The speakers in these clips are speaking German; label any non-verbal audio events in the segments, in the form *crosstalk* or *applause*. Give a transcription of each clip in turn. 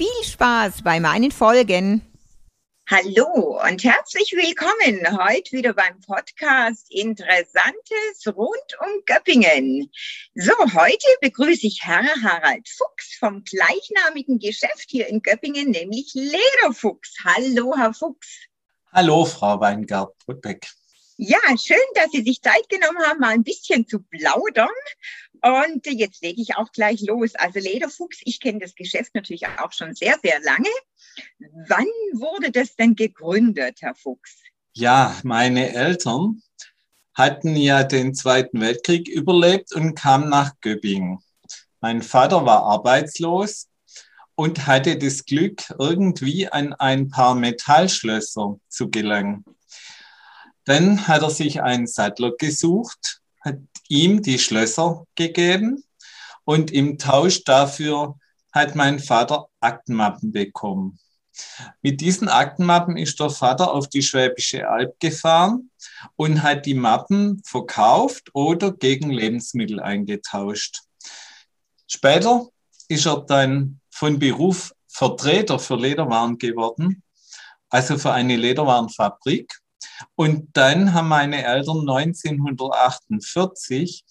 Viel Spaß bei meinen Folgen. Hallo und herzlich willkommen heute wieder beim Podcast Interessantes rund um Göppingen. So, heute begrüße ich Herr Harald Fuchs vom gleichnamigen Geschäft hier in Göppingen, nämlich Lederfuchs. Hallo, Herr Fuchs. Hallo, Frau Weingart-Brutbeck. Ja, schön, dass Sie sich Zeit genommen haben, mal ein bisschen zu plaudern. Und jetzt lege ich auch gleich los. Also Lederfuchs, ich kenne das Geschäft natürlich auch schon sehr, sehr lange. Wann wurde das denn gegründet, Herr Fuchs? Ja, meine Eltern hatten ja den Zweiten Weltkrieg überlebt und kamen nach Göppingen. Mein Vater war arbeitslos und hatte das Glück, irgendwie an ein paar Metallschlösser zu gelangen. Dann hat er sich einen Sattler gesucht, hat ihm die Schlösser gegeben und im Tausch dafür hat mein Vater Aktenmappen bekommen. Mit diesen Aktenmappen ist der Vater auf die Schwäbische Alb gefahren und hat die Mappen verkauft oder gegen Lebensmittel eingetauscht. Später ist er dann von Beruf Vertreter für Lederwaren geworden, also für eine Lederwarenfabrik. Und dann haben meine Eltern 1948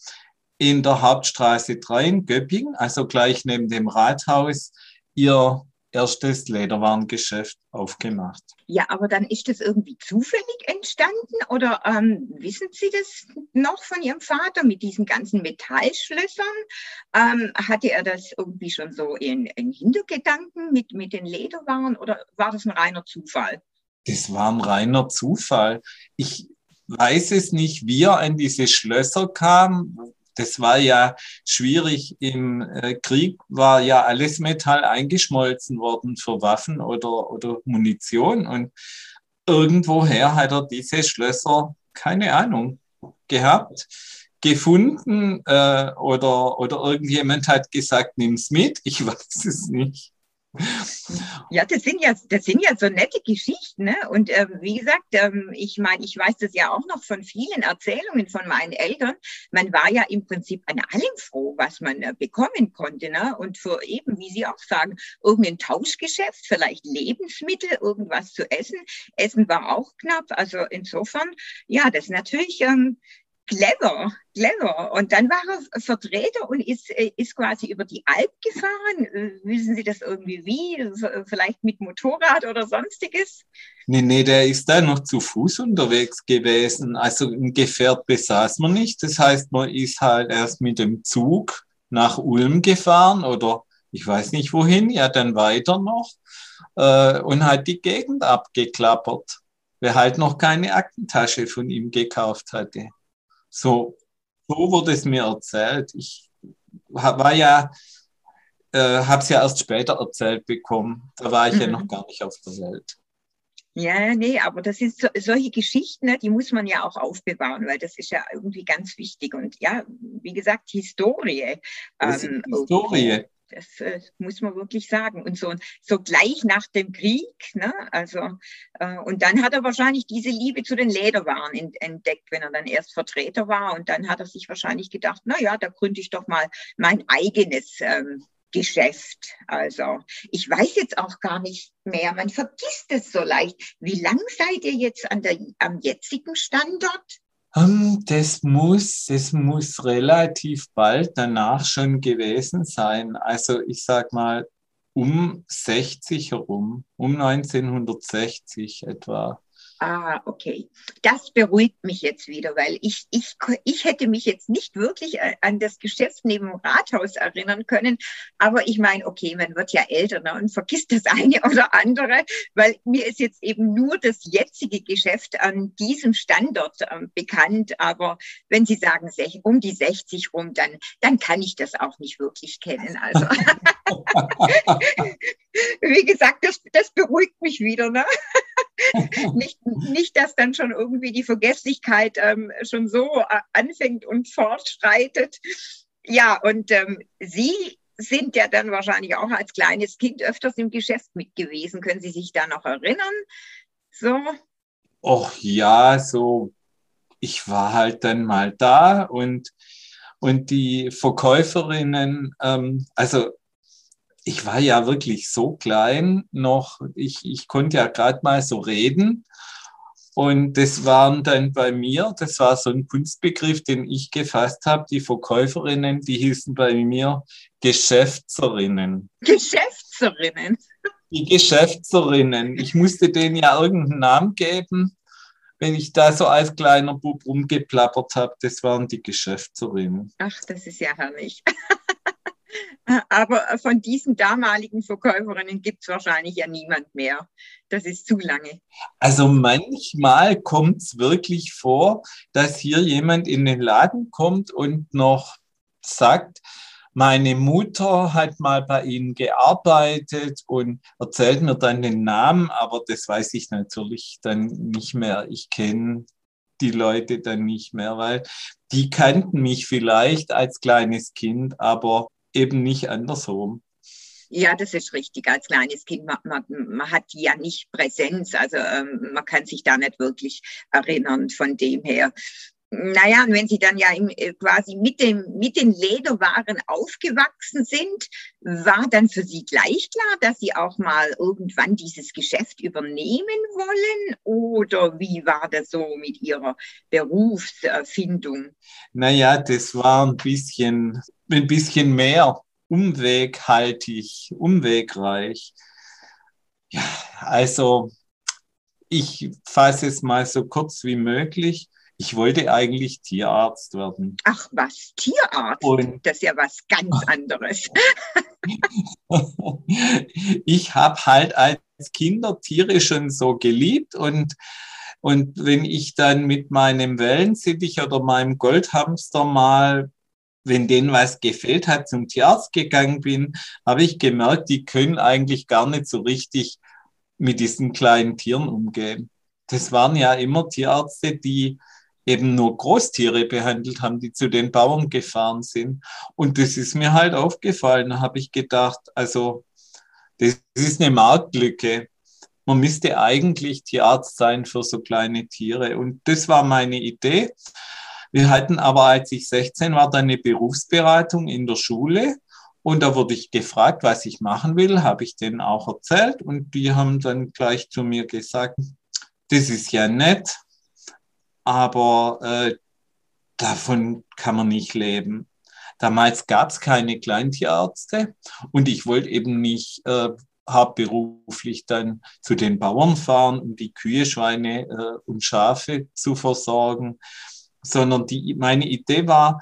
in der Hauptstraße 3 in Göppingen, also gleich neben dem Rathaus, ihr erstes Lederwarengeschäft aufgemacht. Ja, aber dann ist das irgendwie zufällig entstanden oder ähm, wissen Sie das noch von Ihrem Vater mit diesen ganzen Metallschlössern? Ähm, hatte er das irgendwie schon so in, in Hintergedanken mit, mit den Lederwaren oder war das ein reiner Zufall? Das war ein reiner Zufall. Ich weiß es nicht, wie er an diese Schlösser kam, das war ja schwierig. Im äh, Krieg war ja alles Metall eingeschmolzen worden für Waffen oder, oder Munition. Und irgendwoher hat er diese Schlösser, keine Ahnung, gehabt, gefunden äh, oder, oder irgendjemand hat gesagt, nimm's mit. Ich *laughs* weiß es nicht. Ja, das sind ja, das sind ja so nette Geschichten. Ne? Und ähm, wie gesagt, ähm, ich meine, ich weiß das ja auch noch von vielen Erzählungen von meinen Eltern. Man war ja im Prinzip an allem froh, was man äh, bekommen konnte. Ne? Und für eben, wie Sie auch sagen, irgendein Tauschgeschäft, vielleicht Lebensmittel, irgendwas zu essen. Essen war auch knapp. Also insofern, ja, das ist natürlich ähm, clever, clever. Und dann war er Vertreter und ist, äh, ist quasi über die Alp gefahren. Äh, wissen Sie das irgendwie wie? Vielleicht mit Motorrad oder sonstiges? Nee, nee, der ist da noch zu Fuß unterwegs gewesen. Also ein Gefährt besaß man nicht. Das heißt, man ist halt erst mit dem Zug nach Ulm gefahren oder ich weiß nicht wohin, ja, dann weiter noch äh, und hat die Gegend abgeklappert. Wer halt noch keine Aktentasche von ihm gekauft hatte. So, so wurde es mir erzählt. Ich war ja, äh, habe es ja erst später erzählt bekommen. Da war ich mhm. ja noch gar nicht auf der Welt. Ja, nee, aber das ist so, solche Geschichten, ne, die muss man ja auch aufbewahren, weil das ist ja irgendwie ganz wichtig. Und ja, wie gesagt, Historie. Ähm, Historie das äh, muss man wirklich sagen. Und so, so gleich nach dem Krieg, ne? also, äh, und dann hat er wahrscheinlich diese Liebe zu den Lederwaren entdeckt, wenn er dann erst Vertreter war. Und dann hat er sich wahrscheinlich gedacht, na ja, da gründe ich doch mal mein eigenes ähm, Geschäft. Also ich weiß jetzt auch gar nicht mehr, man vergisst es so leicht. Wie lang seid ihr jetzt an der, am jetzigen Standort? Ähm, das muss, das muss relativ bald danach schon gewesen sein. Also ich sag mal um 60 herum, um 1960 etwa. Ah, okay. Das beruhigt mich jetzt wieder, weil ich, ich, ich hätte mich jetzt nicht wirklich an das Geschäft neben dem Rathaus erinnern können. Aber ich meine, okay, man wird ja älter ne, und vergisst das *laughs* eine oder andere, weil mir ist jetzt eben nur das jetzige Geschäft an diesem Standort ähm, bekannt. Aber wenn Sie sagen, um die 60 rum, dann, dann kann ich das auch nicht wirklich kennen. Also, *laughs* *laughs* wie gesagt, das, das beruhigt mich wieder. Ne? *laughs* nicht, nicht, dass dann schon irgendwie die Vergesslichkeit ähm, schon so äh, anfängt und fortschreitet. Ja, und ähm, Sie sind ja dann wahrscheinlich auch als kleines Kind öfters im Geschäft mit gewesen. Können Sie sich da noch erinnern? So. Och ja, so. Ich war halt dann mal da und, und die Verkäuferinnen, ähm, also ich war ja wirklich so klein noch, ich, ich konnte ja gerade mal so reden. Und das waren dann bei mir, das war so ein Kunstbegriff, den ich gefasst habe. Die Verkäuferinnen, die hießen bei mir Geschäftserinnen. Geschäftserinnen? Die Geschäftserinnen. Ich musste denen ja irgendeinen Namen geben, wenn ich da so als kleiner Bub rumgeplappert habe. Das waren die Geschäftserinnen. Ach, das ist ja herrlich. Aber von diesen damaligen Verkäuferinnen gibt es wahrscheinlich ja niemand mehr. Das ist zu lange. Also manchmal kommt es wirklich vor, dass hier jemand in den Laden kommt und noch sagt, meine Mutter hat mal bei Ihnen gearbeitet und erzählt mir dann den Namen, aber das weiß ich natürlich dann nicht mehr. Ich kenne die Leute dann nicht mehr, weil die kannten mich vielleicht als kleines Kind, aber eben nicht andersrum. Ja, das ist richtig. Als kleines Kind, man, man, man hat ja nicht Präsenz, also ähm, man kann sich da nicht wirklich erinnern von dem her. Naja, und wenn Sie dann ja im, äh, quasi mit, dem, mit den Lederwaren aufgewachsen sind, war dann für Sie gleich klar, dass Sie auch mal irgendwann dieses Geschäft übernehmen wollen? Oder wie war das so mit Ihrer Berufsfindung? Naja, das war ein bisschen ein bisschen mehr umweghaltig, umwegreich. Ja, also ich fasse es mal so kurz wie möglich. Ich wollte eigentlich Tierarzt werden. Ach was, Tierarzt? Und das ist ja was ganz *laughs* anderes. ich habe halt als Kinder Tiere schon so geliebt und und wenn ich dann mit meinem Wellensittich oder meinem Goldhamster mal wenn denen was gefehlt hat, zum Tierarzt gegangen bin, habe ich gemerkt, die können eigentlich gar nicht so richtig mit diesen kleinen Tieren umgehen. Das waren ja immer Tierärzte, die eben nur Großtiere behandelt haben, die zu den Bauern gefahren sind. Und das ist mir halt aufgefallen. Da habe ich gedacht, also das ist eine Marktlücke. Man müsste eigentlich Tierarzt sein für so kleine Tiere. Und das war meine Idee. Wir hatten aber, als ich 16 war, dann eine Berufsberatung in der Schule. Und da wurde ich gefragt, was ich machen will, habe ich denen auch erzählt. Und die haben dann gleich zu mir gesagt, das ist ja nett, aber äh, davon kann man nicht leben. Damals gab es keine Kleintierärzte und ich wollte eben nicht äh, hauptberuflich dann zu den Bauern fahren, um die Kühe, Schweine äh, und Schafe zu versorgen, sondern die, meine Idee war,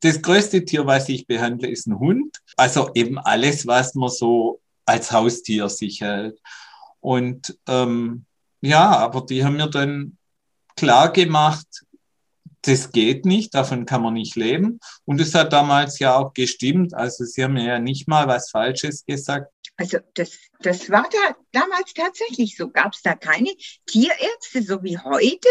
das größte Tier, was ich behandle, ist ein Hund. Also eben alles, was man so als Haustier sich hält. Und ähm, ja, aber die haben mir dann klar gemacht, das geht nicht, davon kann man nicht leben. Und es hat damals ja auch gestimmt. Also sie haben mir ja nicht mal was Falsches gesagt. Also das, das war da damals tatsächlich so. Gab es da keine Tierärzte, so wie heute,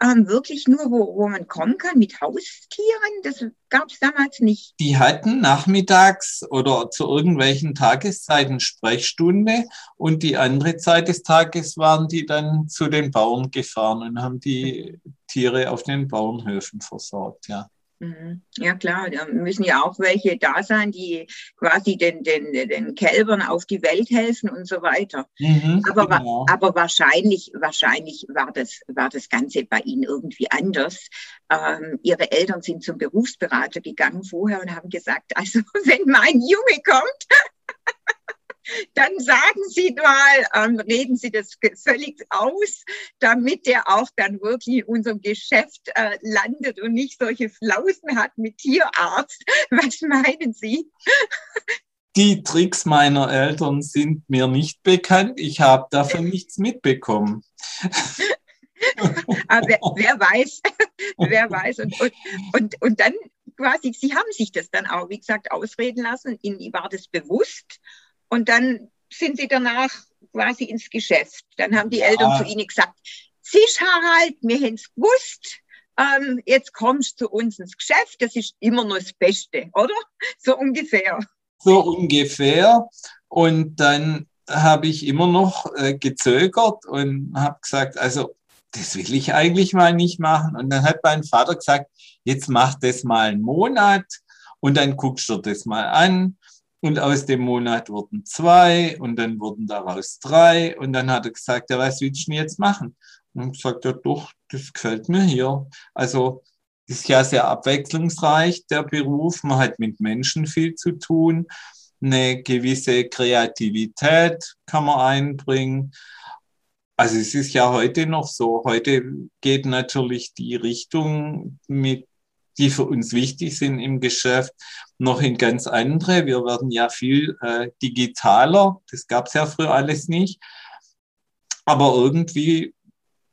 ähm, wirklich nur, wo, wo man kommen kann mit Haustieren? Das gab es damals nicht. Die hatten nachmittags oder zu irgendwelchen Tageszeiten Sprechstunde und die andere Zeit des Tages waren die dann zu den Bauern gefahren und haben die Tiere auf den Bauernhöfen versorgt, ja. Mhm. Ja klar, da müssen ja auch welche da sein, die quasi den, den, den Kälbern auf die Welt helfen und so weiter. Mhm, aber, genau. aber wahrscheinlich, wahrscheinlich war das, war das Ganze bei Ihnen irgendwie anders. Ähm, ihre Eltern sind zum Berufsberater gegangen vorher und haben gesagt, also *laughs* wenn mein Junge kommt, dann sagen Sie mal, ähm, reden Sie das völlig aus, damit der auch dann wirklich in unserem Geschäft äh, landet und nicht solche Flausen hat mit Tierarzt. *laughs* Was meinen Sie? Die Tricks meiner Eltern sind mir nicht bekannt. Ich habe davon *laughs* nichts mitbekommen. Aber wer, wer, weiß, *laughs* wer weiß. Und, und, und, und dann quasi, Sie haben sich das dann auch, wie gesagt, ausreden lassen. Ihnen war das bewusst. Und dann sind Sie danach quasi ins Geschäft. Dann haben die. Eltern zu Ihnen gesagt, Sisch Harald, wir haben es gewusst. Ähm, jetzt kommst du zu uns ins Geschäft. Das ist immer noch das Beste, oder? *laughs* So ungefähr. So ungefähr. Und dann habe ich immer noch äh, gezögert und habe gesagt, also das will ich eigentlich mal nicht machen. Und dann hat mein Vater gesagt, jetzt mach das mal einen Monat und dann guckst du das mal an. Und aus dem Monat wurden zwei und dann wurden daraus drei. Und dann hat er gesagt, ja, was willst du denn jetzt machen? Und ich sagte, ja, doch, das gefällt mir hier. Also, ist ja sehr abwechslungsreich, der Beruf. Man hat mit Menschen viel zu tun. Eine gewisse Kreativität kann man einbringen. Also es ist ja heute noch so. Heute geht natürlich die Richtung, mit, die für uns wichtig sind im Geschäft, noch in ganz andere. Wir werden ja viel äh, digitaler. Das gab es ja früher alles nicht. Aber irgendwie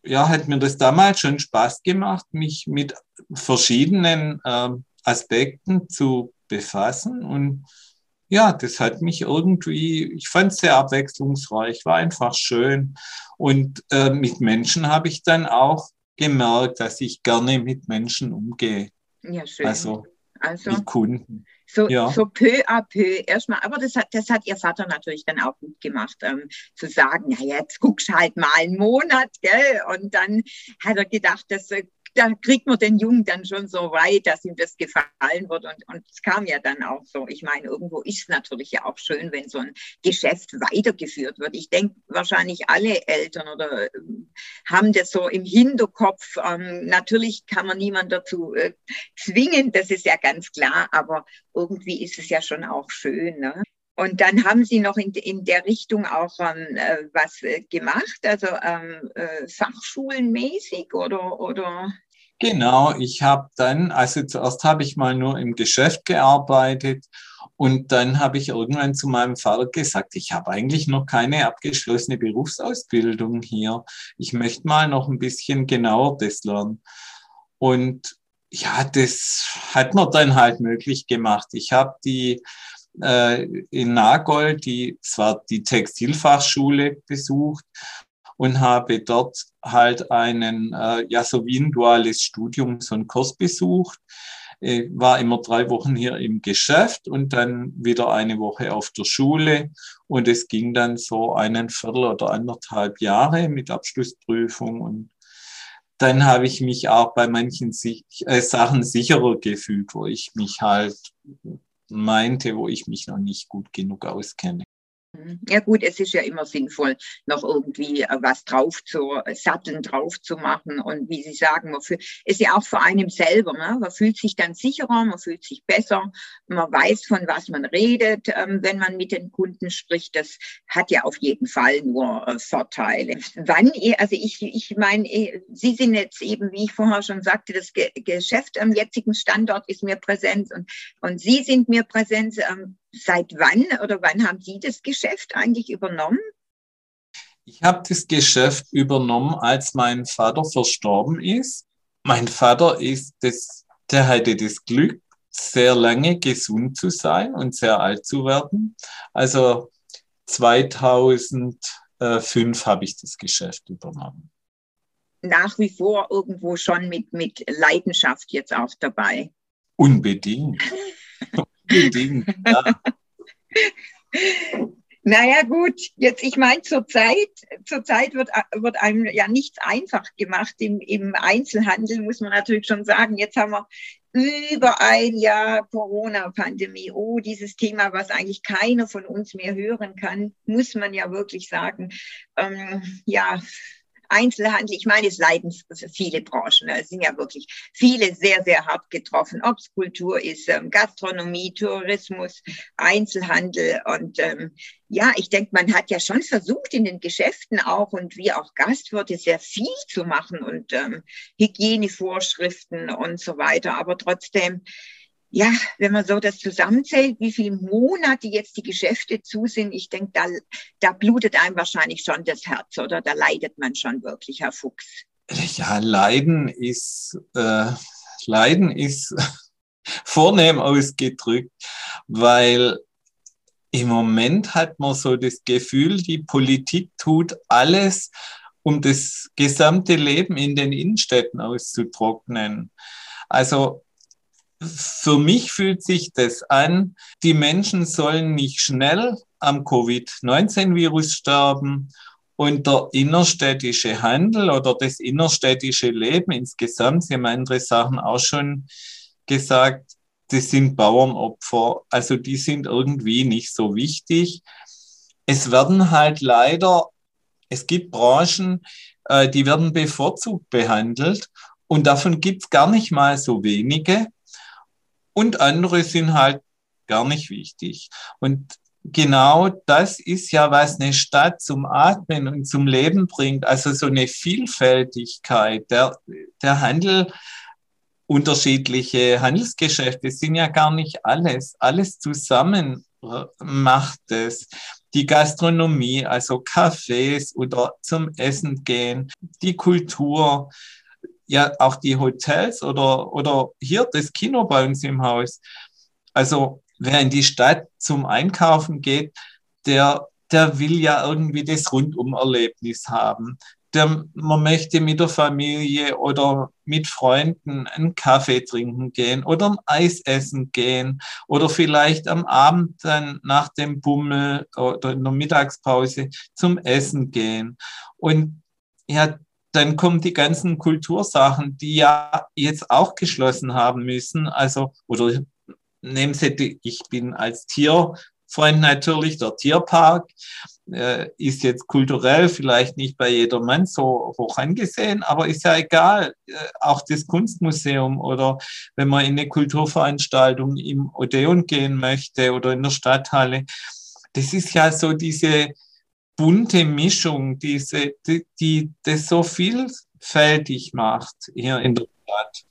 ja, hat mir das damals schon Spaß gemacht, mich mit verschiedenen äh, Aspekten zu befassen und ja, das hat mich irgendwie, ich fand es sehr abwechslungsreich, war einfach schön. Und äh, mit Menschen habe ich dann auch gemerkt, dass ich gerne mit Menschen umgehe. Ja, schön. Also, also mit Kunden. So, ja. so peu à peu erstmal, aber das hat, das hat ihr Vater natürlich dann auch gut gemacht, ähm, zu sagen, na jetzt guckst halt mal einen Monat, gell? Und dann hat er gedacht, das äh, da kriegt man den Jungen dann schon so weit, dass ihm das gefallen wird. Und, und es kam ja dann auch so. Ich meine, irgendwo ist es natürlich ja auch schön, wenn so ein Geschäft weitergeführt wird. Ich denke, wahrscheinlich alle Eltern oder äh, haben das so im Hinterkopf. Ähm, natürlich kann man niemanden dazu äh, zwingen, das ist ja ganz klar, aber irgendwie ist es ja schon auch schön. Ne? Und dann haben Sie noch in, in der Richtung auch ähm, äh, was äh, gemacht, also ähm, äh, Fachschulenmäßig oder, oder? Genau, ich habe dann, also zuerst habe ich mal nur im Geschäft gearbeitet und dann habe ich irgendwann zu meinem Vater gesagt, ich habe eigentlich noch keine abgeschlossene Berufsausbildung hier. Ich möchte mal noch ein bisschen genauer das lernen. Und ja, das hat man dann halt möglich gemacht. Ich habe die äh, in Nagold, die, zwar die Textilfachschule besucht und habe dort halt einen, äh, ja, so wie ein duales Studium, so einen Kurs besucht. Ich war immer drei Wochen hier im Geschäft und dann wieder eine Woche auf der Schule. Und es ging dann so einen Viertel oder anderthalb Jahre mit Abschlussprüfung. Und dann habe ich mich auch bei manchen äh, Sachen sicherer gefühlt, wo ich mich halt meinte, wo ich mich noch nicht gut genug auskenne. Ja gut, es ist ja immer sinnvoll, noch irgendwie äh, was drauf zu äh, satteln, drauf zu machen. Und wie Sie sagen, man fühlt, ist ja auch für einen selber. Ne? Man fühlt sich dann sicherer, man fühlt sich besser, man weiß, von was man redet, ähm, wenn man mit den Kunden spricht. Das hat ja auf jeden Fall nur äh, Vorteile. Wann, also ich, ich meine, Sie sind jetzt eben, wie ich vorher schon sagte, das Ge Geschäft am jetzigen Standort ist mir präsent und, und Sie sind mir präsent. Seit wann oder wann haben Sie das Geschäft eigentlich übernommen? Ich habe das Geschäft übernommen, als mein Vater verstorben ist. Mein Vater ist das, der hatte das Glück, sehr lange gesund zu sein und sehr alt zu werden. Also 2005 habe ich das Geschäft übernommen. Nach wie vor irgendwo schon mit, mit Leidenschaft jetzt auch dabei. Unbedingt. *laughs* Unbedingt, ja. *laughs* Naja gut, jetzt ich meine, zurzeit zurzeit wird, wird einem ja nichts einfach gemacht im, im Einzelhandel, muss man natürlich schon sagen. Jetzt haben wir über ein Jahr Corona-Pandemie. Oh, dieses Thema, was eigentlich keiner von uns mehr hören kann, muss man ja wirklich sagen. Ähm, ja, Einzelhandel, ich meine, es leiden viele Branchen. Es sind ja wirklich viele sehr, sehr hart getroffen, ob es Kultur ist, ähm, Gastronomie, Tourismus, Einzelhandel. Und ähm, ja, ich denke, man hat ja schon versucht, in den Geschäften auch und wie auch Gastwirte sehr viel zu machen und ähm, Hygienevorschriften und so weiter. Aber trotzdem, ja, wenn man so das zusammenzählt, wie viele Monate jetzt die Geschäfte zu sind, ich denke, da, da blutet einem wahrscheinlich schon das Herz oder da leidet man schon wirklich, Herr Fuchs. Ja, Leiden ist, äh, Leiden ist *laughs* vornehm ausgedrückt, weil im Moment hat man so das Gefühl, die Politik tut alles, um das gesamte Leben in den Innenstädten auszutrocknen. Also für mich fühlt sich das an, die Menschen sollen nicht schnell am Covid-19-Virus sterben und der innerstädtische Handel oder das innerstädtische Leben insgesamt, Sie haben andere Sachen auch schon gesagt, das sind Bauernopfer, also die sind irgendwie nicht so wichtig. Es werden halt leider, es gibt Branchen, äh, die werden bevorzugt behandelt und davon gibt's gar nicht mal so wenige und andere sind halt gar nicht wichtig. Und genau das ist ja, was eine Stadt zum Atmen und zum Leben bringt. Also so eine Vielfältigkeit. Der, der Handel, unterschiedliche Handelsgeschäfte sind ja gar nicht alles. Alles zusammen macht es. Die Gastronomie, also Cafés oder zum Essen gehen, die Kultur, ja auch die Hotels oder, oder hier das Kino bei uns im Haus. Also wer in die Stadt zum Einkaufen geht, der, der will ja irgendwie das Rundumerlebnis haben. Der, man möchte mit der Familie oder mit Freunden einen Kaffee trinken gehen oder ein Eis essen gehen oder vielleicht am Abend dann nach dem Bummel oder in der Mittagspause zum Essen gehen. Und ja, dann kommen die ganzen Kultursachen, die ja jetzt auch geschlossen haben müssen. Also, oder nehmen Sie, die, ich bin als Tierfreund natürlich, der Tierpark äh, ist jetzt kulturell vielleicht nicht bei jedermann so hoch angesehen, aber ist ja egal. Äh, auch das Kunstmuseum oder wenn man in eine Kulturveranstaltung im Odeon gehen möchte oder in der Stadthalle, das ist ja so diese bunte Mischung, diese, die, die das so vielfältig macht hier in der Stadt.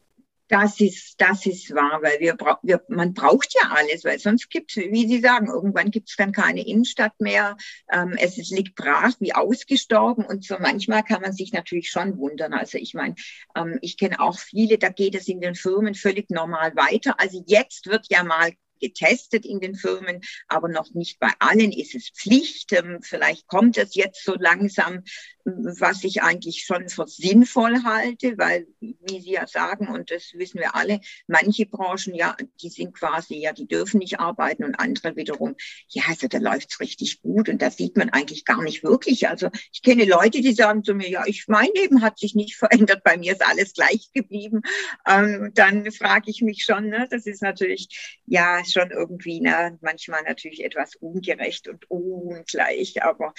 Das ist, das ist wahr, weil wir, wir man braucht ja alles, weil sonst gibt es, wie Sie sagen, irgendwann gibt es dann keine Innenstadt mehr. Ähm, es ist, liegt brach, wie ausgestorben und so manchmal kann man sich natürlich schon wundern. Also ich meine, ähm, ich kenne auch viele, da geht es in den Firmen völlig normal weiter. Also jetzt wird ja mal getestet in den Firmen, aber noch nicht bei allen ist es Pflicht. Ähm, vielleicht kommt es jetzt so langsam, was ich eigentlich schon für sinnvoll halte, weil, wie Sie ja sagen, und das wissen wir alle, manche Branchen, ja, die sind quasi, ja, die dürfen nicht arbeiten und andere wiederum, ja, also da läuft's richtig gut und das sieht man eigentlich gar nicht wirklich. Also ich kenne Leute, die sagen zu mir, ja, ich, mein Leben hat sich nicht *laughs* verändert, bei mir ist alles gleich geblieben. Ähm, dann frage ich mich schon, ne, das ist natürlich, ja, schon irgendwie, ne, manchmal natürlich etwas ungerecht und ungleich, aber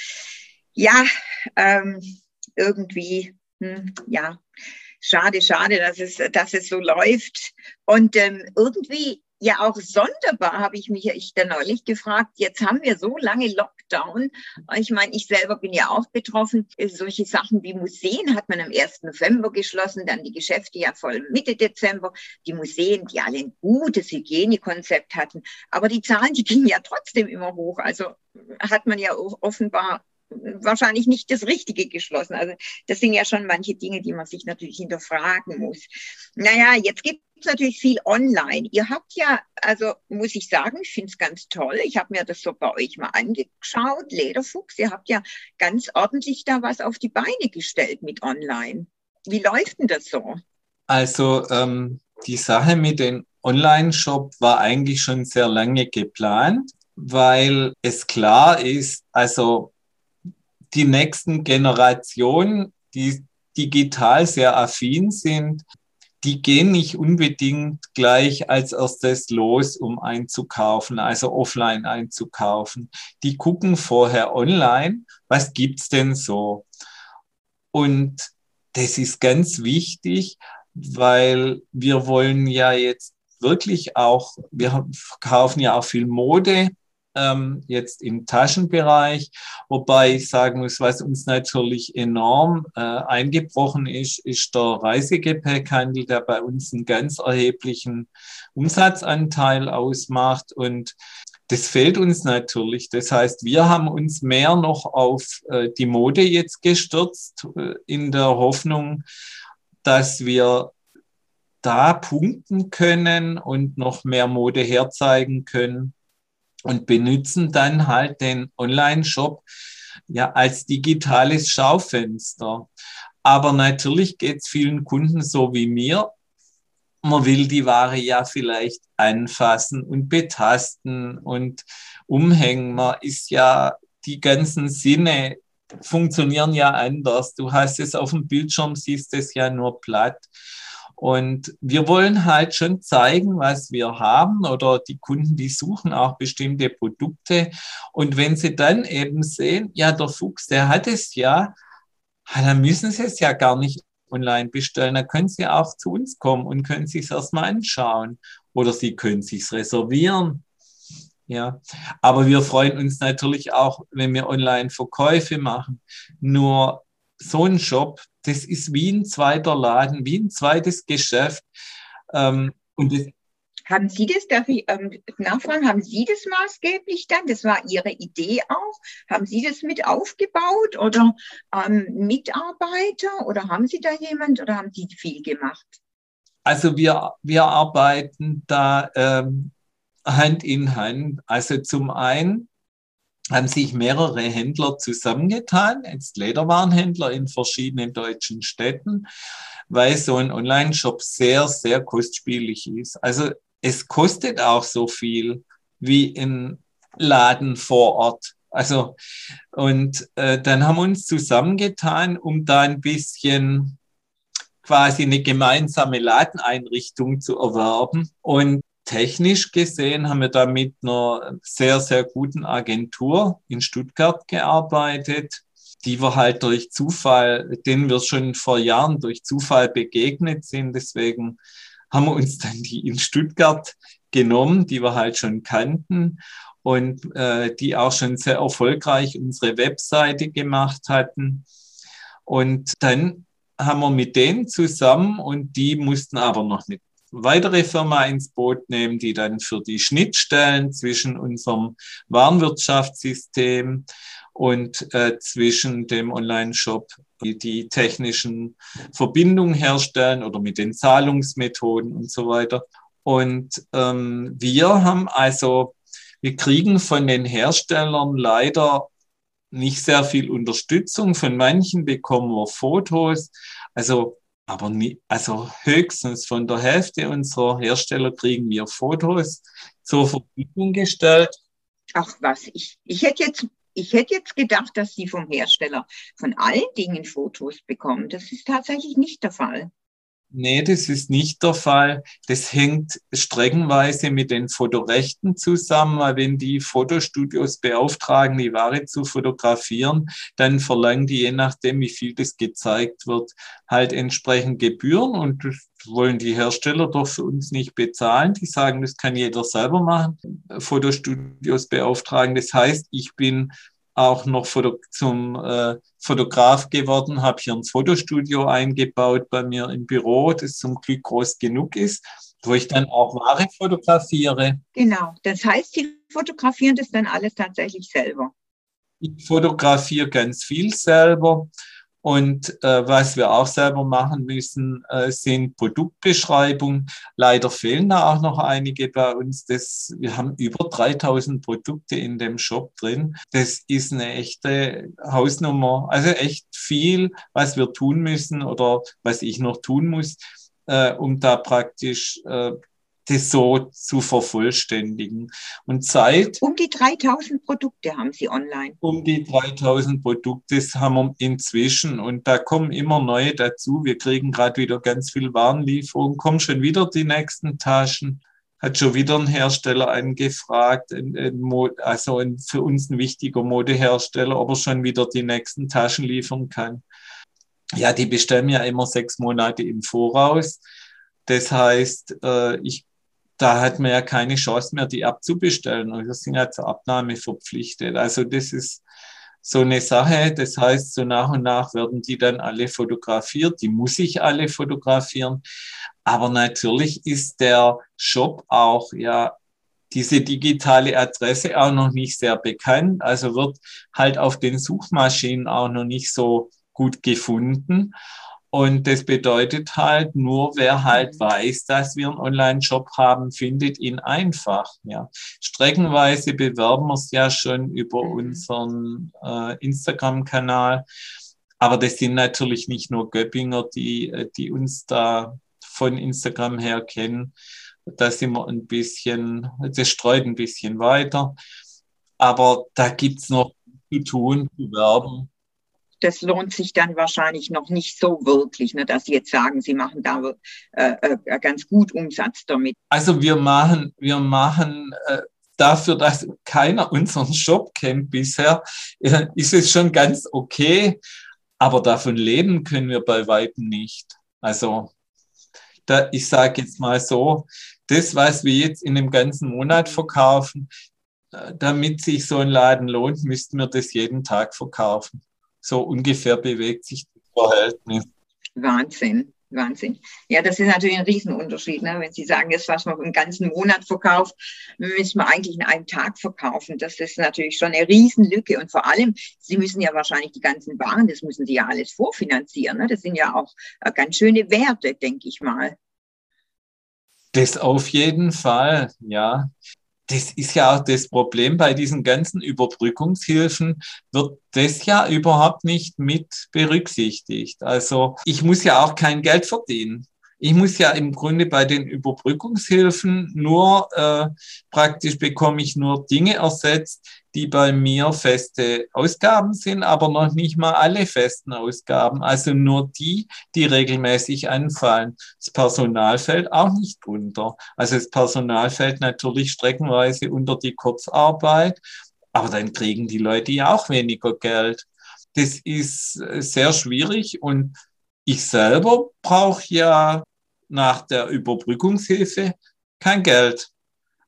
ja, ähm, irgendwie, hm, ja, schade, schade, dass es, dass es so läuft. Und ähm, irgendwie ja auch sonderbar, habe ich mich ich dann neulich gefragt. Jetzt haben wir so lange Lockdown. Ich meine, ich selber bin ja auch betroffen. Solche Sachen wie Museen hat man am 1. November geschlossen, dann die Geschäfte ja voll Mitte Dezember. Die Museen, die alle ein gutes Hygienekonzept hatten. Aber die Zahlen, die gingen ja trotzdem immer hoch. Also hat man ja offenbar wahrscheinlich nicht das Richtige geschlossen. Also das sind ja schon manche Dinge, die man sich natürlich hinterfragen muss. Naja, jetzt gibt es natürlich viel online. Ihr habt ja, also muss ich sagen, ich finde es ganz toll. Ich habe mir das so bei euch mal angeschaut, Lederfuchs. Ihr habt ja ganz ordentlich da was auf die Beine gestellt mit online. Wie läuft denn das so? Also ähm, die Sache mit dem Online-Shop war eigentlich schon sehr lange geplant, weil es klar ist, also die nächsten Generationen, die digital sehr affin sind, die gehen nicht unbedingt gleich als erstes los, um einzukaufen, also offline einzukaufen. Die gucken vorher online, was gibt's denn so? Und das ist ganz wichtig, weil wir wollen ja jetzt wirklich auch, wir verkaufen ja auch viel Mode ähm, jetzt im Taschenbereich, wobei ich sagen muss, was uns natürlich enorm äh, eingebrochen ist, ist der Reisegepäckhandel, der bei uns einen ganz erheblichen Umsatzanteil ausmacht und das fehlt uns natürlich. Das heißt, wir haben uns mehr noch auf äh, die Mode jetzt gestürzt, äh, in der Hoffnung, dass wir da punkten können und noch mehr Mode herzeigen können und benutzen dann halt den Online-Shop ja als digitales Schaufenster. Aber natürlich geht es vielen Kunden so wie mir. Man will die Ware ja vielleicht anfassen und betasten und umhängen. Man ist ja, die ganzen Sinne funktionieren ja anders. Du hast es auf dem Bildschirm, siehst es ja nur platt. Und wir wollen halt schon zeigen, was wir haben oder die Kunden, die suchen auch bestimmte Produkte. Und wenn sie dann eben sehen, ja, der Fuchs, der hat es ja, dann müssen sie es ja gar nicht online bestellen. Dann können sie auch zu uns kommen und können sich es erstmal anschauen. Oder sie können sich reservieren. Ja, aber wir freuen uns natürlich auch, wenn wir online Verkäufe machen. Nur so ein Shop, das ist wie ein zweiter Laden, wie ein zweites Geschäft. Ähm, und das haben Sie das, darf ich ähm, nachfragen, haben Sie das maßgeblich dann? Das war Ihre Idee auch? Haben Sie das mit aufgebaut oder ähm, Mitarbeiter oder haben Sie da jemand oder haben Sie viel gemacht? Also wir, wir arbeiten da ähm, Hand in Hand. Also zum einen haben sich mehrere Händler zusammengetan, jetzt Lederwarenhändler in verschiedenen deutschen Städten, weil so ein Online-Shop sehr, sehr kostspielig ist. Also es kostet auch so viel wie ein Laden vor Ort. Also, und äh, dann haben wir uns zusammengetan, um da ein bisschen quasi eine gemeinsame Ladeneinrichtung zu erwerben. Und technisch gesehen haben wir da mit einer sehr, sehr guten Agentur in Stuttgart gearbeitet, die wir halt durch Zufall, denen wir schon vor Jahren durch Zufall begegnet sind. Deswegen haben wir uns *laughs* dann die in Stuttgart genommen, die wir halt schon kannten und äh, die auch schon sehr erfolgreich unsere Webseite gemacht hatten. Und dann haben wir mit denen zusammen und die mussten aber noch nicht weitere Firma ins Boot nehmen, die dann für die Schnittstellen zwischen unserem Warenwirtschaftssystem und äh, zwischen dem Online-Shop die, die technischen Verbindungen herstellen oder mit den Zahlungsmethoden und so weiter. Und ähm, wir haben also, wir kriegen von den Herstellern leider nicht sehr viel Unterstützung. Von manchen bekommen wir Fotos. Also aber nie, also höchstens von der Hälfte unserer Hersteller kriegen wir Fotos zur Verfügung gestellt. Ach was, ich, ich hätte jetzt ich hätte jetzt gedacht, dass Sie vom Hersteller von allen Dingen Fotos bekommen. Das ist tatsächlich nicht der Fall. Nee, das ist nicht der Fall. Das hängt streckenweise mit den Fotorechten zusammen, weil wenn die Fotostudios beauftragen, die Ware zu fotografieren, dann verlangen die, je nachdem, wie viel das gezeigt wird, halt entsprechend Gebühren und das wollen die Hersteller doch für uns nicht bezahlen. Die sagen, das kann jeder selber machen, Fotostudios beauftragen. Das heißt, ich bin auch noch Foto zum äh, Fotograf geworden, habe hier ein Fotostudio eingebaut bei mir im Büro, das zum Glück groß genug ist, wo ich dann auch Ware fotografiere. Genau, das heißt, Sie fotografieren das dann alles tatsächlich selber. Ich fotografiere ganz viel selber. Und äh, was wir auch selber machen müssen, äh, sind Produktbeschreibungen. Leider fehlen da auch noch einige bei uns. Das, wir haben über 3000 Produkte in dem Shop drin. Das ist eine echte Hausnummer. Also echt viel, was wir tun müssen oder was ich noch tun muss, äh, um da praktisch äh, das so zu vervollständigen. Und Zeit. Um die 3000 Produkte haben Sie online. Um die 3000 Produkte haben wir inzwischen und da kommen immer neue dazu. Wir kriegen gerade wieder ganz viel Warenlieferung, kommen schon wieder die nächsten Taschen. Hat schon wieder ein Hersteller angefragt, ein, ein also ein, für uns ein wichtiger Modehersteller, ob er schon wieder die nächsten Taschen liefern kann. ja, die bestellen ja immer sechs Monate im Voraus. Das heißt, äh, ich, da hat man ja keine Chance mehr, die abzubestellen. Und wir sind ja zur Abnahme verpflichtet. Also das ist so eine Sache. Das heißt, so nach und nach werden die dann alle fotografiert. Die muss ich alle fotografieren. Aber natürlich ist der Shop auch ja diese digitale Adresse auch noch nicht sehr bekannt. Also wird halt auf den Suchmaschinen auch noch nicht so gut gefunden. Und das bedeutet halt, nur wer halt weiß, dass wir einen Online-Shop haben, findet ihn einfach. Ja. Streckenweise bewerben wir es ja schon über mhm. unseren äh, Instagram-Kanal. Aber das sind natürlich nicht nur Göppinger, die, die uns da von Instagram her kennen. Da sind wir ein bisschen, das streut ein bisschen weiter. Aber da gibt es noch zu tun, zu werben das lohnt sich dann wahrscheinlich noch nicht so wirklich, ne, dass Sie jetzt sagen, Sie machen da äh, äh, ganz gut Umsatz damit. Also wir machen, wir machen äh, dafür, dass keiner unseren Shop kennt bisher, äh, ist es schon ganz okay, aber davon leben können wir bei weitem nicht. Also da, ich sage jetzt mal so, das, was wir jetzt in dem ganzen Monat verkaufen, äh, damit sich so ein Laden lohnt, müssten wir das jeden Tag verkaufen so ungefähr bewegt sich das Verhältnis. Wahnsinn. Wahnsinn. Ja, das ist natürlich ein Riesenunterschied. Ne? Wenn Sie sagen, das, was man einen ganzen Monat verkauft, müssen wir eigentlich in einem Tag verkaufen. Das ist natürlich schon eine Riesenlücke. Und vor allem, Sie müssen ja wahrscheinlich die ganzen Waren, das müssen Sie ja alles vorfinanzieren. Ne? Das sind ja auch äh, ganz schöne Werte, denke ich mal. Das auf jeden Fall, ja das ist ja auch das Problem bei diesen ganzen Überbrückungshilfen, wird das ja überhaupt nicht mit berücksichtigt. Also ich muss ja auch kein Geld verdienen. Ich muss ja im Grunde bei den Überbrückungshilfen nur äh, praktisch bekomme ich nur Dinge ersetzt, die bei mir feste Ausgaben sind, aber noch nicht mal alle festen Ausgaben. Also nur die, die regelmäßig anfallen. Das Personal fällt auch nicht unter. Also das Personal fällt natürlich streckenweise unter die Kurzarbeit, aber dann kriegen die Leute ja auch weniger Geld. Das ist äh, sehr schwierig und ich selber brauche ja nach der Überbrückungshilfe kein Geld.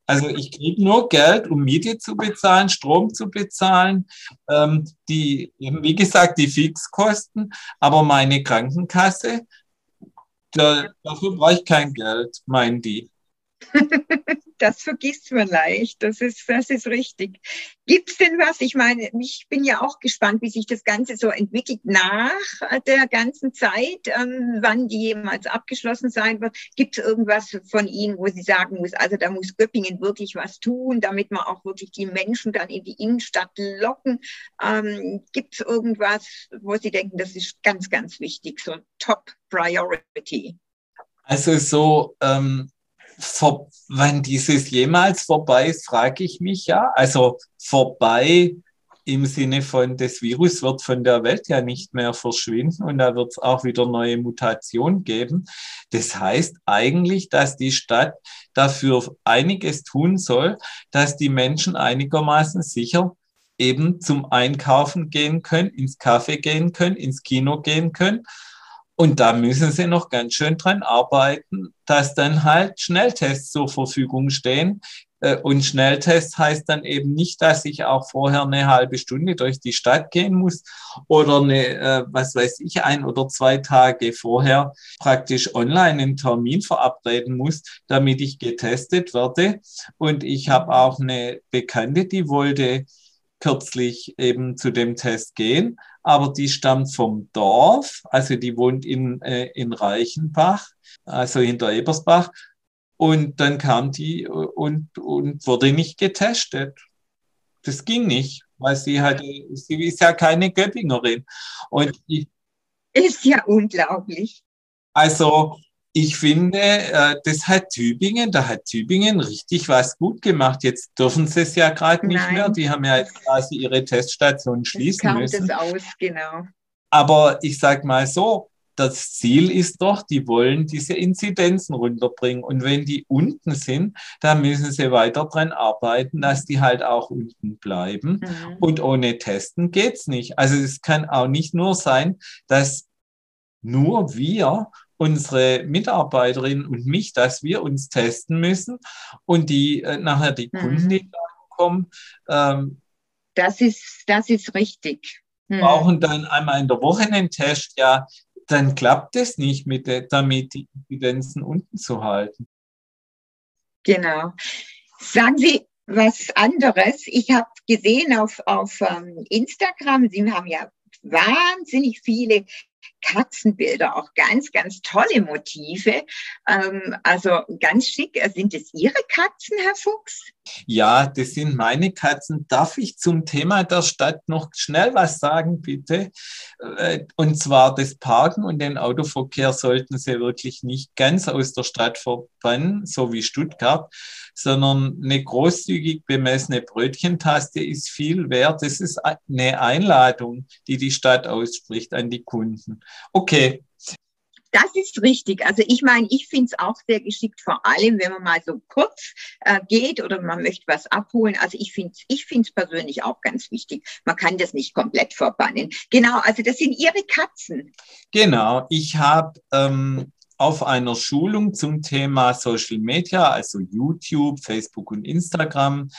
Also ich kriege nur Geld, um Miete zu bezahlen, Strom zu bezahlen, ähm, die, wie gesagt, die Fixkosten, aber meine Krankenkasse, da, dafür brauche ich kein Geld, meinen die. *laughs* das vergisst man leicht. Das ist, das ist richtig. Gibt es denn was? Ich meine, ich bin ja auch gespannt, wie sich das Ganze so entwickelt nach der ganzen Zeit, ähm, wann die jemals abgeschlossen sein wird. Gibt es irgendwas von Ihnen, wo Sie sagen muss, also da muss Göppingen wirklich was tun, damit man auch wirklich die Menschen dann in die Innenstadt locken? Ähm, es irgendwas, wo Sie denken, das ist ganz, ganz wichtig, so Top Priority? Also so ähm, vor, wann dieses jemals vorbei ist, frage ich mich ja. Also vorbei im Sinne von, das Virus wird von der Welt ja nicht mehr verschwinden und da wird es auch wieder neue Mutationen geben. Das heißt eigentlich, dass die Stadt dafür einiges tun soll, dass die Menschen einigermaßen sicher eben zum Einkaufen gehen können, ins Café gehen können, ins Kino gehen können und da müssen sie noch ganz schön dran arbeiten, dass dann halt Schnelltests zur Verfügung stehen. Äh, und Schnelltest heißt dann eben nicht, dass ich auch vorher eine halbe Stunde durch die Stadt gehen muss oder eine, äh, was weiß ich, ein oder zwei Tage vorher praktisch online einen Termin verabreden muss, damit ich getestet werde. Und ich habe auch eine Bekannte, die wollte kürzlich eben zu dem Test gehen, aber die stammt vom Dorf, also die wohnt in, äh, in Reichenbach, also hinter Ebersbach. Und dann kam die und, und wurde nicht getestet. Das ging nicht, weil sie hatte, sie ist ja keine Göppingerin. Und ich, ist ja unglaublich. Also ich finde, äh, das hat Tübingen, da hat Tübingen richtig was gut gemacht. Jetzt dürfen sie es ja gerade nicht Nein. mehr. Die haben ja jetzt quasi ihre Teststation schließen kam müssen. Das aus, genau. Aber ich sage mal so, das Ziel ist doch, die wollen diese Inzidenzen runterbringen. Und wenn die unten sind, dann müssen sie weiter dran arbeiten, dass die halt auch unten bleiben. Mhm. Und ohne Testen geht's nicht. Also es kann auch nicht nur sein, dass nur wir, unsere Mitarbeiterinnen und mich, dass wir uns testen müssen und die äh, nachher die mhm. Kunden, die kommen. Ähm, das ist, das ist richtig. Mhm. Brauchen dann einmal in der Woche einen Test, ja, dann klappt es nicht mit der, damit die Evidenzen unten zu halten. Genau. Sagen Sie was anderes. Ich habe gesehen auf, auf ähm, Instagram, Sie haben ja wahnsinnig viele Katzenbilder, auch ganz, ganz tolle Motive. Ähm, also ganz schick. Sind es Ihre Katzen, Herr Fuchs? Ja, das sind meine Katzen. Darf ich zum Thema der Stadt noch schnell was sagen, bitte? Äh, und zwar das Parken und den Autoverkehr sollten Sie wirklich nicht ganz aus der Stadt verbannen, so wie Stuttgart, sondern eine großzügig bemessene Brötchentaste ist viel wert. Das ist eine Einladung, die die Stadt ausspricht an die Kunden. Okay, das ist richtig. Also ich meine, ich finde es auch sehr geschickt, vor allem wenn man mal so kurz äh, geht oder man möchte was abholen. Also ich finde es ich find's persönlich auch ganz wichtig. Man kann das nicht komplett verbannen. Genau, also das sind Ihre Katzen. Genau, ich habe ähm, auf einer Schulung zum Thema Social Media, also YouTube, Facebook und Instagram,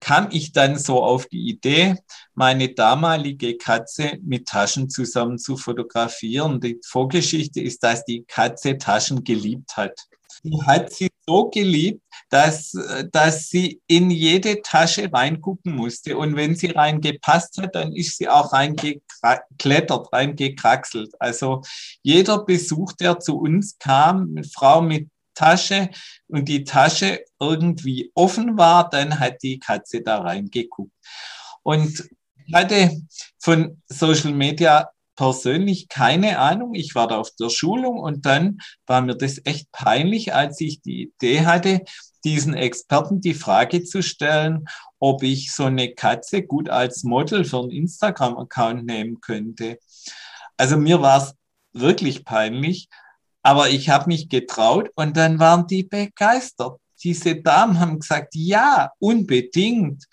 kam ich dann so auf die Idee, meine damalige Katze mit Taschen zusammen zu fotografieren. Die Vorgeschichte ist, dass die Katze Taschen geliebt hat. Die hat sie so geliebt, dass, dass sie in jede Tasche reingucken musste. Und wenn sie reingepasst hat, dann ist sie auch reingeklettert, reingekraxelt. Also jeder Besuch, der zu uns kam, eine Frau mit Tasche und die Tasche irgendwie offen war, dann hat die Katze da reingeguckt. Und ich hatte von Social Media persönlich keine Ahnung. Ich war da auf der Schulung und dann war mir das echt peinlich, als ich die Idee hatte, diesen Experten die Frage zu stellen, ob ich so eine Katze gut als Model für einen Instagram-Account nehmen könnte. Also mir war es wirklich peinlich. Aber ich habe mich getraut und dann waren die begeistert. Diese Damen haben gesagt, ja, unbedingt.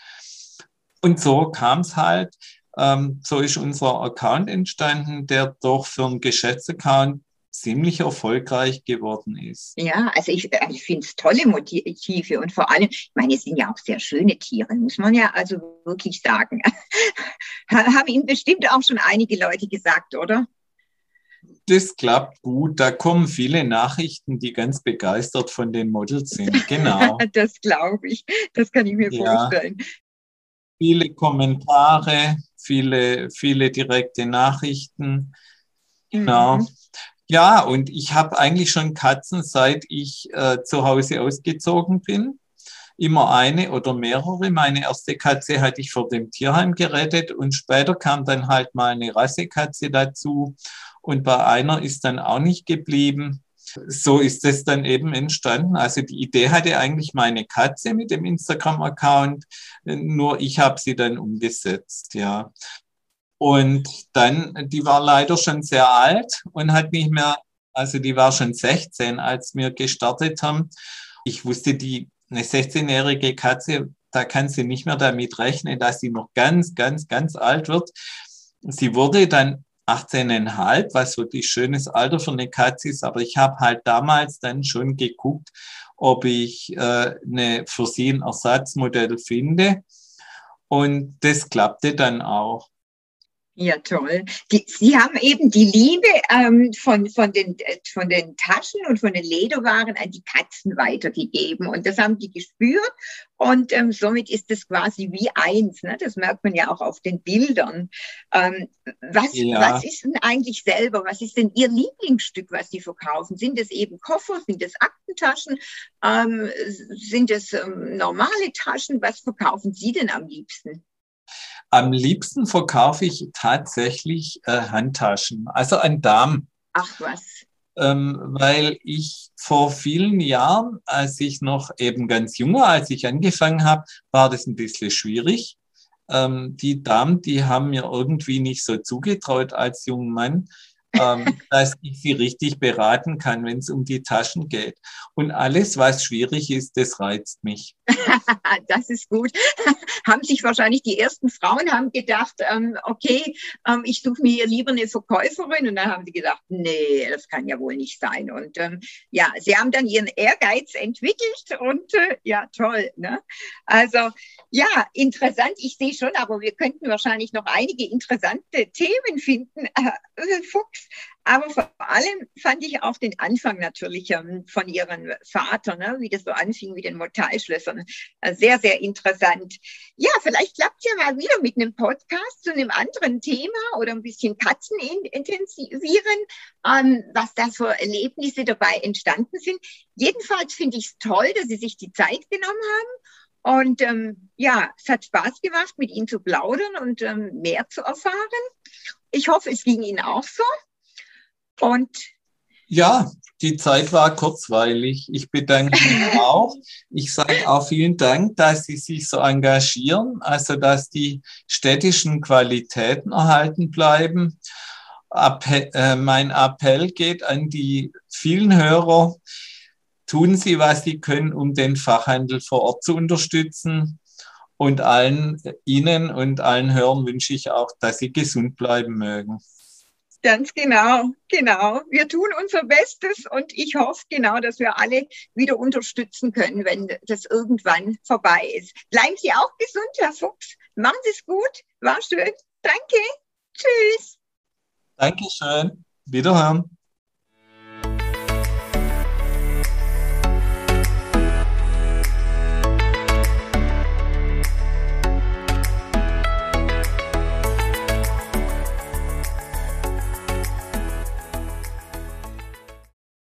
Und so kam es halt. Ähm, so ist unser Account entstanden, der doch für einen Geschäftsaccount ziemlich erfolgreich geworden ist. Ja, also ich, äh, ich finde es tolle Motive und vor allem, ich meine, es sind ja auch sehr schöne Tiere, muss man ja also wirklich sagen. *laughs* Haben Ihnen bestimmt auch schon einige Leute gesagt, oder? das klappt gut. Da kommen viele Nachrichten, die ganz begeistert von den Models sind. *laughs* Genau. das glaube ich. Das kann ich mir ja. vorstellen. Viele Kommentare, viele, viele direkte Nachrichten. Genau. Mhm. Ja, und ich habe eigentlich schon Katzen, seit ich äh, zu Hause ausgezogen bin. Immer eine oder mehrere. Meine erste Katze hatte ich vor dem Tierheim gerettet und später kam dann halt mal eine Rassekatze dazu und bei einer ist dann auch nicht geblieben. So ist es dann eben entstanden. Also die Idee hatte eigentlich meine Katze mit dem Instagram-Account, nur ich habe sie dann umgesetzt, ja. Und dann, die war leider schon sehr alt und hat nicht mehr, also die war schon 16, als wir gestartet haben. Ich wusste, die, eine 16-jährige Katze, da kann sie nicht mehr damit rechnen, dass sie noch ganz, ganz, ganz alt wird. Sie wurde dann 18,5, was wirklich schönes Alter für eine Katze ist. Aber ich habe halt damals dann schon geguckt, ob ich äh, eine, für sie ein Ersatzmodell finde. Und das klappte dann auch. Ja, toll. Die, Sie haben eben die Liebe ähm, von, von, den, äh, von den Taschen und von den Lederwaren an die Katzen weitergegeben. Und das haben die gespürt. Und ähm, somit ist es quasi wie eins. Ne? Das merkt man ja auch auf den Bildern. Ähm, was, ja. was ist denn eigentlich selber? Was ist denn Ihr Lieblingsstück, was Sie verkaufen? Sind es eben Koffer? Sind es Aktentaschen? Ähm, sind es ähm, normale Taschen? Was verkaufen Sie denn am liebsten? Am liebsten verkaufe ich tatsächlich äh, Handtaschen, also ein Darm. Ach was. Ähm, weil ich vor vielen Jahren, als ich noch eben ganz jung war, als ich angefangen habe, war das ein bisschen schwierig. Ähm, die Damen, die haben mir irgendwie nicht so zugetraut als junger Mann. Ähm, dass ich sie richtig beraten kann, wenn es um die Taschen geht. Und alles, was schwierig ist, das reizt mich. *laughs* das ist gut. *laughs* haben sich wahrscheinlich die ersten Frauen haben gedacht, ähm, okay, ähm, ich suche mir hier lieber eine Verkäuferin. Und dann haben sie gedacht, nee, das kann ja wohl nicht sein. Und ähm, ja, sie haben dann ihren Ehrgeiz entwickelt und äh, ja, toll. Ne? Also ja, interessant. Ich sehe schon, aber wir könnten wahrscheinlich noch einige interessante Themen finden. Äh, Fuchs, aber vor allem fand ich auch den Anfang natürlich ähm, von ihrem Vater, ne, wie das so anfing mit den Mortalschlössern. Äh, sehr, sehr interessant. Ja, vielleicht klappt es ja mal wieder mit einem Podcast zu einem anderen Thema oder ein bisschen Katzen in, intensivieren, ähm, was da für Erlebnisse dabei entstanden sind. Jedenfalls finde ich es toll, dass Sie sich die Zeit genommen haben. Und ähm, ja, es hat Spaß gemacht, mit Ihnen zu plaudern und ähm, mehr zu erfahren. Ich hoffe, es ging Ihnen auch so. Und ja, die Zeit war kurzweilig. Ich bedanke mich *laughs* auch. Ich sage auch vielen Dank, dass Sie sich so engagieren, also dass die städtischen Qualitäten erhalten bleiben. Appell, äh, mein Appell geht an die vielen Hörer. Tun Sie, was Sie können, um den Fachhandel vor Ort zu unterstützen. Und allen Ihnen und allen Hörern wünsche ich auch, dass Sie gesund bleiben mögen. Ganz genau, genau. Wir tun unser Bestes und ich hoffe genau, dass wir alle wieder unterstützen können, wenn das irgendwann vorbei ist. Bleiben Sie auch gesund, Herr Fuchs. Machen Sie es gut. War schön. Danke. Tschüss. Dankeschön. Wiederhören.